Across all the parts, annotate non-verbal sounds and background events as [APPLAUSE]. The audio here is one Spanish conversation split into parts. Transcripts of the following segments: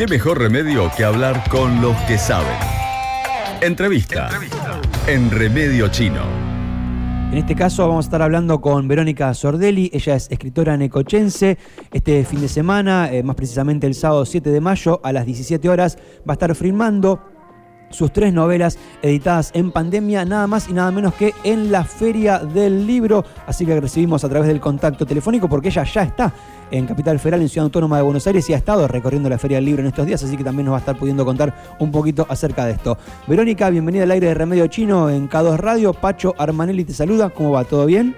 ¿Qué mejor remedio que hablar con los que saben? Entrevista, en Remedio Chino. En este caso vamos a estar hablando con Verónica Sordelli, ella es escritora necochense. Este fin de semana, eh, más precisamente el sábado 7 de mayo a las 17 horas, va a estar filmando sus tres novelas editadas en pandemia, nada más y nada menos que en la Feria del Libro. Así que recibimos a través del contacto telefónico porque ella ya está en Capital Federal, en Ciudad Autónoma de Buenos Aires y ha estado recorriendo la Feria del Libro en estos días, así que también nos va a estar pudiendo contar un poquito acerca de esto. Verónica, bienvenida al aire de Remedio Chino en K2 Radio. Pacho Armanelli te saluda. ¿Cómo va? ¿Todo bien?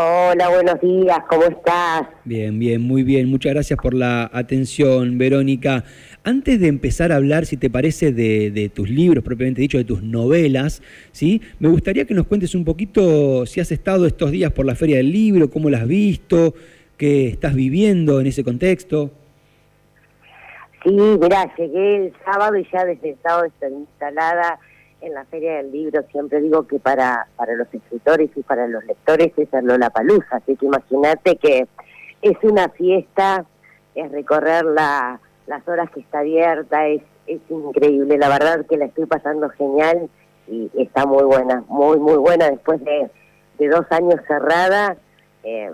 Hola, buenos días, ¿cómo estás? Bien, bien, muy bien. Muchas gracias por la atención, Verónica. Antes de empezar a hablar, si te parece, de, tus libros, propiamente dicho, de tus novelas, ¿sí? me gustaría que nos cuentes un poquito si has estado estos días por la Feria del Libro, cómo la has visto, qué estás viviendo en ese contexto. Sí, mirá, llegué el sábado y ya desde el sábado estoy instalada en la Feria del Libro siempre digo que para, para los escritores y para los lectores es la palusa, así que imagínate que es una fiesta, es recorrer la, las horas que está abierta, es, es increíble, la verdad que la estoy pasando genial y está muy buena, muy, muy buena después de, de dos años cerrada, eh,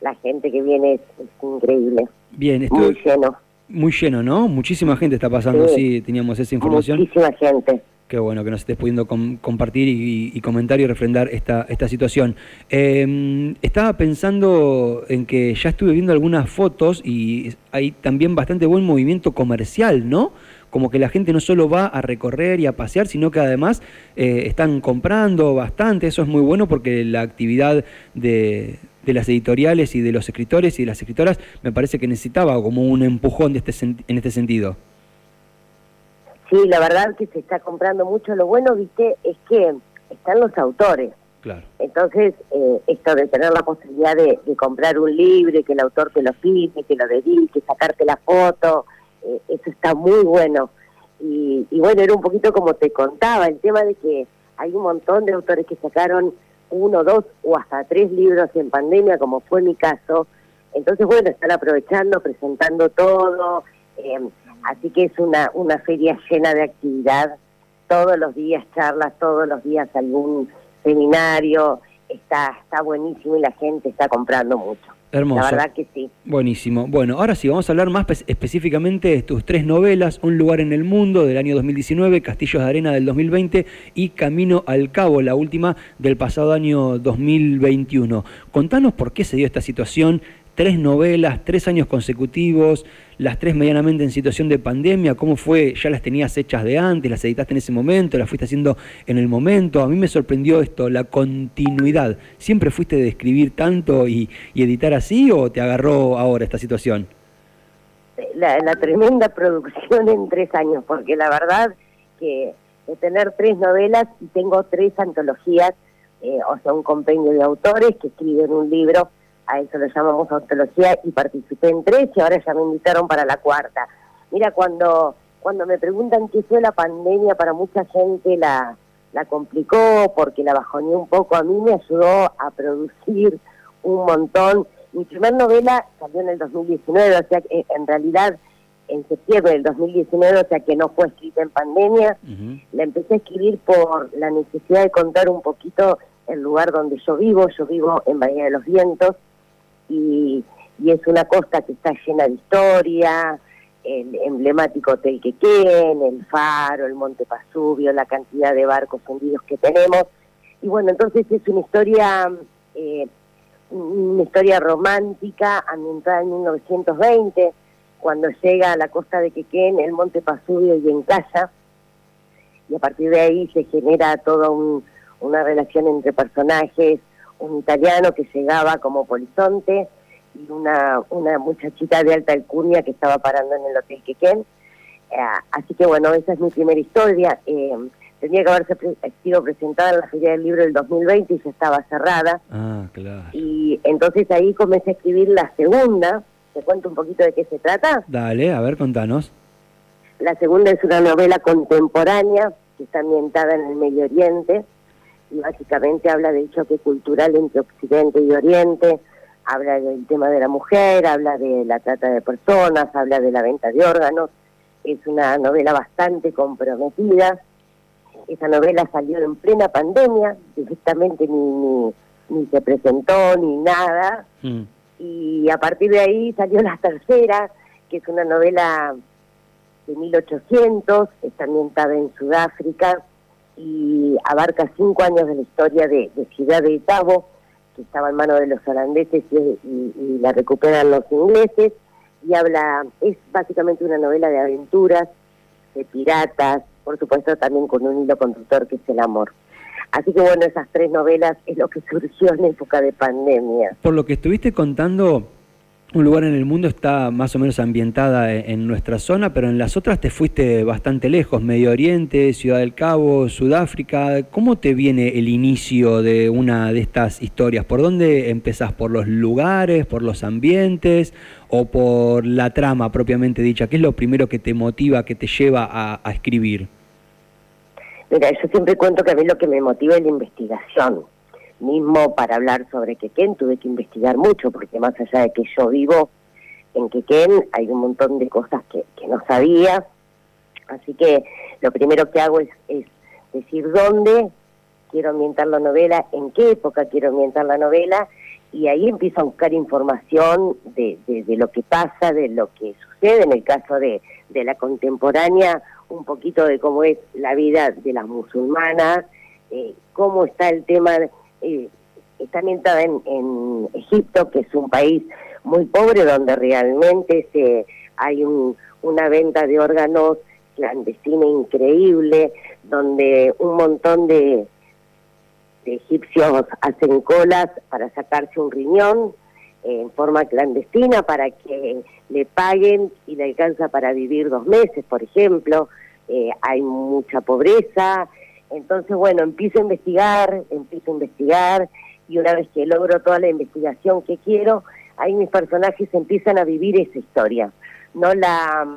la gente que viene es, increíble. Bien, muy lleno. Muy lleno, ¿no? Muchísima gente está pasando, sí teníamos esa información. Muchísima gente. Qué bueno que nos estés pudiendo compartir y, comentar y refrendar esta, situación. Em, estaba pensando en que ya estuve viendo algunas fotos y hay también bastante buen movimiento comercial, ¿no? Como que la gente no solo va a recorrer y a pasear, sino que además eh, están comprando bastante. Eso es muy bueno porque la actividad de, de las editoriales y de los escritores y de las escritoras me parece que necesitaba como un empujón de este, en este sentido. Sí, la verdad que se está comprando mucho. Lo bueno, viste, es que están los autores. Claro. Entonces, eh, esto de tener la posibilidad de, comprar un libro, que el autor te lo firme, que lo dedique, sacarte la foto, eh, eso está muy bueno. Y, bueno, era un poquito como te contaba, el tema de que hay un montón de autores que sacaron uno, dos o hasta tres libros en pandemia, como fue mi caso. Entonces, bueno, están aprovechando, presentando todo. Eh, Así que es una, una feria llena de actividad, todos los días charlas, todos los días algún seminario, está, está buenísimo y la gente está comprando mucho. Hermoso. La verdad que sí. Buenísimo. Bueno, ahora sí, vamos a hablar más específicamente de tus tres novelas, Un lugar en el mundo del año 2019, Castillos de Arena del 2020 y Camino al Cabo, la última del pasado año 2021. Contanos por qué se dio esta situación, tres novelas, tres años consecutivos, las tres medianamente en situación de pandemia, ¿cómo fue? ¿Ya las tenías hechas de antes, las editaste en ese momento, las fuiste haciendo en el momento? A mí me sorprendió esto, la continuidad. ¿Siempre fuiste de escribir tanto y, editar así o te agarró ahora esta situación? La, tremenda producción en tres años, porque la verdad que tener tres novelas y tengo tres antologías, eh, o sea, un compendio de autores que escriben un libro a eso lo llamamos ontología, y participé en tres y ahora ya me invitaron para la cuarta. Mira, cuando, cuando me preguntan qué fue la pandemia, para mucha gente la, la complicó porque la bajoneó un poco, a mí me ayudó a producir un montón. Mi primera novela salió en el 2019, o sea que en realidad en septiembre del 2019, o sea que no fue escrita en pandemia. La empecé a escribir por la necesidad de contar un poquito el lugar donde yo vivo. Yo vivo en Bahía de los Vientos, y, es una costa que está llena de historia, el emblemático Hotel Quequén, el Faro, el Monte Pasubio, la cantidad de barcos hundidos que tenemos. Y bueno, entonces es una historia, eh, una historia romántica ambientada en 1920, cuando llega a la costa de Quequén, el Monte Pasubio y en casa, y a partir de ahí se genera toda una relación entre personajes, un italiano que llegaba como polizonte y una, una muchachita de alta alcurnia que estaba parando en el Hotel Quequén. Eh, así que bueno, esa es mi primera historia. Eh, tenía que haberse sido presentada en la Feria del Libro del 2020 y ya estaba cerrada. Ah, claro. Y entonces ahí comencé a escribir la segunda. ¿Te cuento un poquito de qué se trata? Dale, a ver, contanos. La segunda es una novela contemporánea que está ambientada en el Medio Oriente básicamente habla del choque cultural entre Occidente y Oriente, habla del tema de la mujer, habla de la trata de personas, habla de la venta de órganos. Es una novela bastante comprometida. Esa novela salió en plena pandemia, directamente ni, ni, se presentó ni nada. Mm. Y a partir de ahí salió la tercera, que es una novela de 1800, está ambientada en Sudáfrica y abarca cinco años de la historia de, Ciudad de Tabo, que estaba en manos de los holandeses y, la recuperan los ingleses, y habla, es básicamente una novela de aventuras, de piratas, por supuesto también con un hilo conductor que es el amor. Así que bueno, esas tres novelas es lo que [LAUGHS] surgió en época de pandemia. Por lo que estuviste contando, un lugar en el mundo está más o menos ambientada e-, en, nuestra zona, pero en las otras te fuiste bastante lejos, Medio Oriente, Ciudad del Cabo, Sudáfrica. ¿Cómo te viene el inicio de una de estas historias? ¿Por dónde empezás? ¿Por los lugares, por los ambientes o por la trama propiamente dicha? ¿Qué es lo primero que te motiva, que te lleva a, escribir? Mira, yo siempre cuento que a mí lo que me motiva es la investigación mismo para hablar sobre Quequén tuve que investigar mucho, porque más allá de que yo vivo en Quequén, hay un montón de cosas que, no sabía. Así que lo primero que hago es, decir dónde quiero ambientar la novela, en qué época quiero ambientar la novela, y ahí empiezo a buscar información de, lo que pasa, de lo que sucede, en el caso de, la contemporánea, un poquito de cómo es la vida de las musulmanas, eh, cómo está el tema eh, está ambientada en, Egipto, que es un país muy pobre, donde realmente se, hay una venta de órganos clandestina increíble, donde un montón de, egipcios hacen colas para sacarse un riñón en forma clandestina para que le paguen y le alcanza para vivir dos meses, por ejemplo. Eh, hay mucha pobreza, entonces, bueno, empiezo a investigar, empiezo a investigar y una vez que logro toda la investigación que quiero, ahí mis personajes empiezan a vivir esa historia. No la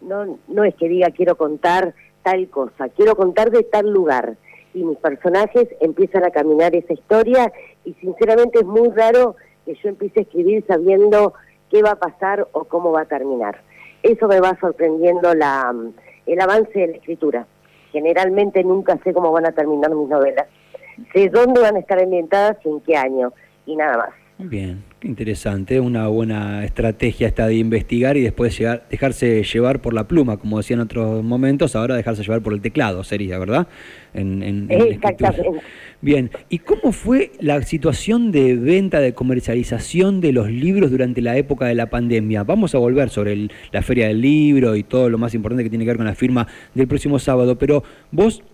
no no es que diga quiero contar tal cosa, quiero contar de tal lugar y mis personajes empiezan a caminar esa historia y sinceramente es muy raro que yo empiece a escribir sabiendo qué va a pasar o cómo va a terminar. Eso me va sorprendiendo la el avance de la escritura generalmente nunca sé cómo van a terminar mis novelas. Sé dónde van a estar ambientadas y en qué año, y nada más. Bien, qué interesante, una buena estrategia esta de investigar y después llegar, dejarse llevar por la pluma, como decía en otros momentos, ahora dejarse llevar por el teclado sería, ¿verdad? En, Exactamente. Bien, ¿y cómo fue la situación de venta, de comercialización de los libros durante la época de la pandemia? Vamos a volver sobre la feria del libro y todo lo más importante que tiene que ver con la firma del próximo sábado, pero vos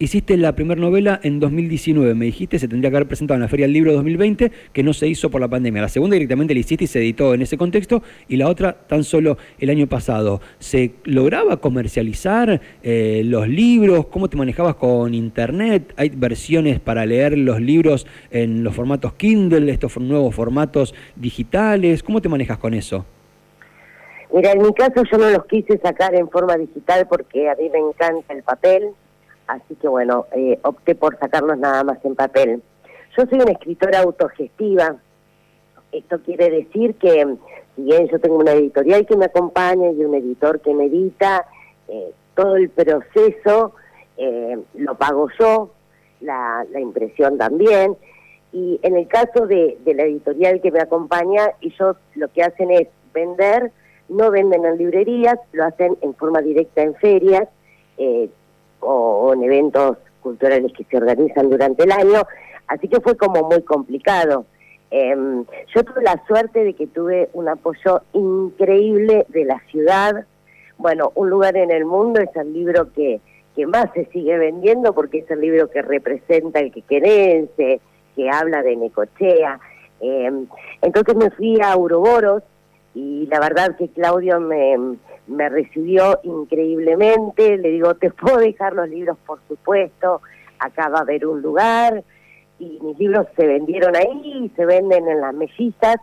Hiciste la primera novela en 2019, me dijiste, se tendría que haber presentado en la Feria del Libro 2020, que no se hizo por la pandemia. La segunda directamente la hiciste y se editó en ese contexto, y la otra tan solo el año pasado. ¿Se lograba comercializar eh, los libros? ¿Cómo te manejabas con Internet? ¿Hay versiones para leer los libros en los formatos Kindle, estos nuevos formatos digitales? ¿Cómo te manejas con eso? Mira, en mi caso yo no los quise sacar en forma digital porque a mí me encanta el papel así que bueno, eh, opté por sacarlos nada más en papel. Yo soy una escritora autogestiva, esto quiere decir que si bien yo tengo una editorial que me acompaña y un editor que me edita, eh, todo el proceso eh, lo pago yo, la, impresión también, y en el caso de, de la editorial que me acompaña, ellos lo que hacen es vender, no venden en librerías, lo hacen en forma directa en ferias, eh, o, en eventos culturales que se organizan durante el año, así que fue como muy complicado. Em, yo tuve la suerte de que tuve un apoyo increíble de la ciudad. Bueno, Un lugar en el mundo es el libro que, que más se sigue vendiendo porque es el libro que representa el quequerense, que habla de Necochea. Em, entonces me fui a Uroboros y la verdad que Claudio me, me recibió increíblemente, le digo, te puedo dejar los libros, por supuesto, acá va a haber un lugar, y mis libros se vendieron ahí, y se venden en las mellizas,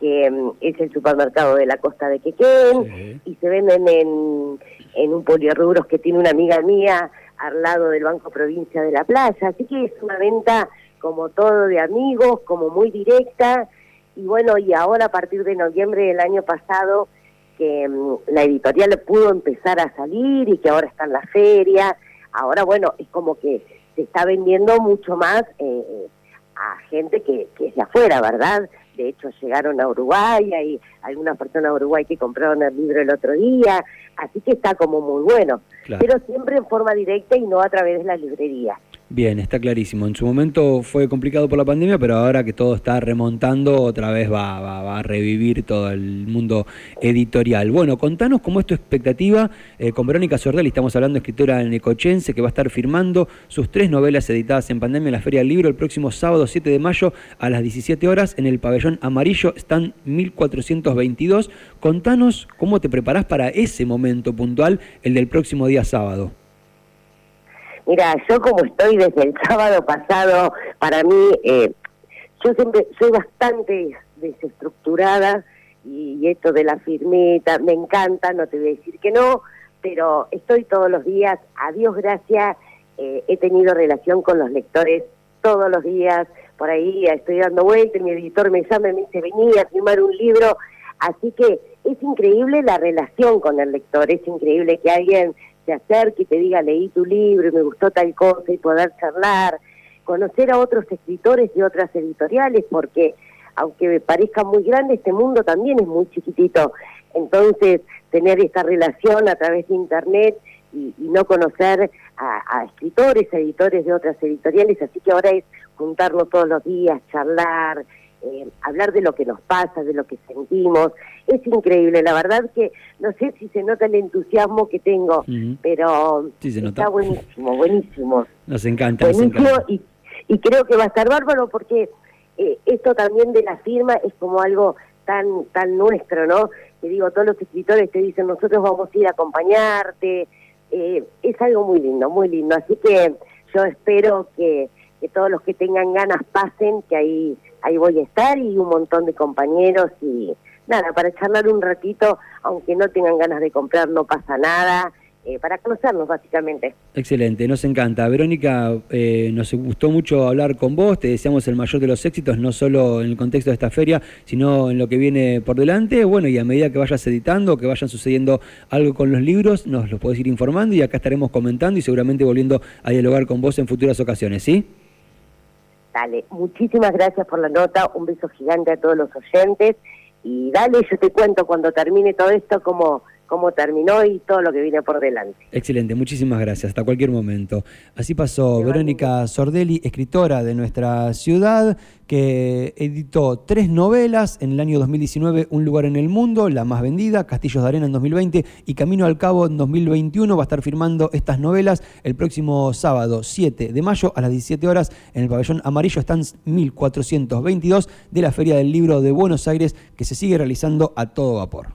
que mm, es el supermercado de la costa de Quequén, y se venden en, en un poliorrubros que tiene una amiga mía al lado del Banco Provincia de la Playa, así que es una venta como todo de amigos, como muy directa, y bueno, y ahora a partir de noviembre del año pasado, que mm, la editorial pudo empezar a salir y que ahora está en la feria, ahora bueno, es como que se está vendiendo mucho más eh, a gente que, que es de afuera, ¿verdad? De hecho, llegaron a Uruguay, hay algunas personas de Uruguay que compraron el libro el otro día, así que está como muy bueno, pero siempre en forma directa y no a través de la librería. Bien, está clarísimo. En su momento fue complicado por la pandemia, pero ahora que todo está remontando, otra vez va, va, a revivir todo el mundo editorial. Bueno, contanos cómo es tu expectativa eh, con Verónica Sordelli. Estamos hablando de escritora necochense que va a estar firmando sus tres novelas editadas en pandemia en la Feria del Libro el próximo sábado 7 de mayo a las 17 horas en el pabellón amarillo, están 1422. Contanos cómo te preparás para ese momento puntual, el del próximo día sábado. Mira, yo como estoy desde el sábado pasado, para mí, eh, yo siempre soy bastante desestructurada y, esto de la firmeta me encanta, no te voy a decir que no, pero estoy todos los días, a Dios gracias, eh, he tenido relación con los lectores todos los días, por ahí estoy dando vueltas, mi editor me llama y me dice, vení a firmar un libro, así que es increíble la relación con el lector, es increíble que alguien se acerque y te diga, leí tu libro y me gustó tal cosa y poder charlar, conocer a otros escritores de otras editoriales, porque aunque me parezca muy grande, este mundo también es muy chiquitito. Entonces, tener esta relación a través de Internet y, no conocer a, a, escritores, editores de otras editoriales, así que ahora es juntarnos todos los días, charlar, eh, hablar de lo que nos pasa, de lo que sentimos. Es increíble, la verdad que no sé si se nota el entusiasmo que tengo, pero está buenísimo, buenísimo. Nos encanta. Buenísimo Y, y, creo que va a estar bárbaro porque eh, esto también de la firma es como algo tan tan nuestro, ¿no? Que digo, todos los escritores te dicen, nosotros vamos a ir a acompañarte. Eh, es algo muy lindo, muy lindo. Así que yo espero que, que todos los que tengan ganas pasen, que ahí ahí voy a estar y un montón de compañeros y nada, para charlar un ratito, aunque no tengan ganas de comprar, no pasa nada. Eh, para conocernos básicamente. Excelente, nos encanta. Verónica, eh, nos gustó mucho hablar con vos, te deseamos el mayor de los éxitos, no solo en el contexto de esta feria, sino en lo que viene por delante. Bueno, y a medida que vayas editando, que vayan sucediendo algo con los libros, nos lo podés ir informando y acá estaremos comentando y seguramente volviendo a dialogar con vos en futuras ocasiones, ¿sí? Dale, muchísimas gracias por la nota, un beso gigante a todos los oyentes. Y dale, yo te cuento cuando termine todo esto cómo, cómo terminó y todo lo que viene por delante. Excelente, muchísimas gracias, hasta cualquier momento. Así pasó Verónica Sordelli, escritora de nuestra ciudad, que editó tres novelas en el año 2019, Un lugar en el mundo, la más vendida, Castillos de Arena en 2020 y Camino al Cabo en 2021. Va a estar firmando estas novelas el próximo sábado 7 de mayo a las 17 horas en el pabellón amarillo están 1422 de la Feria del Libro de Buenos Aires que se sigue realizando a todo vapor.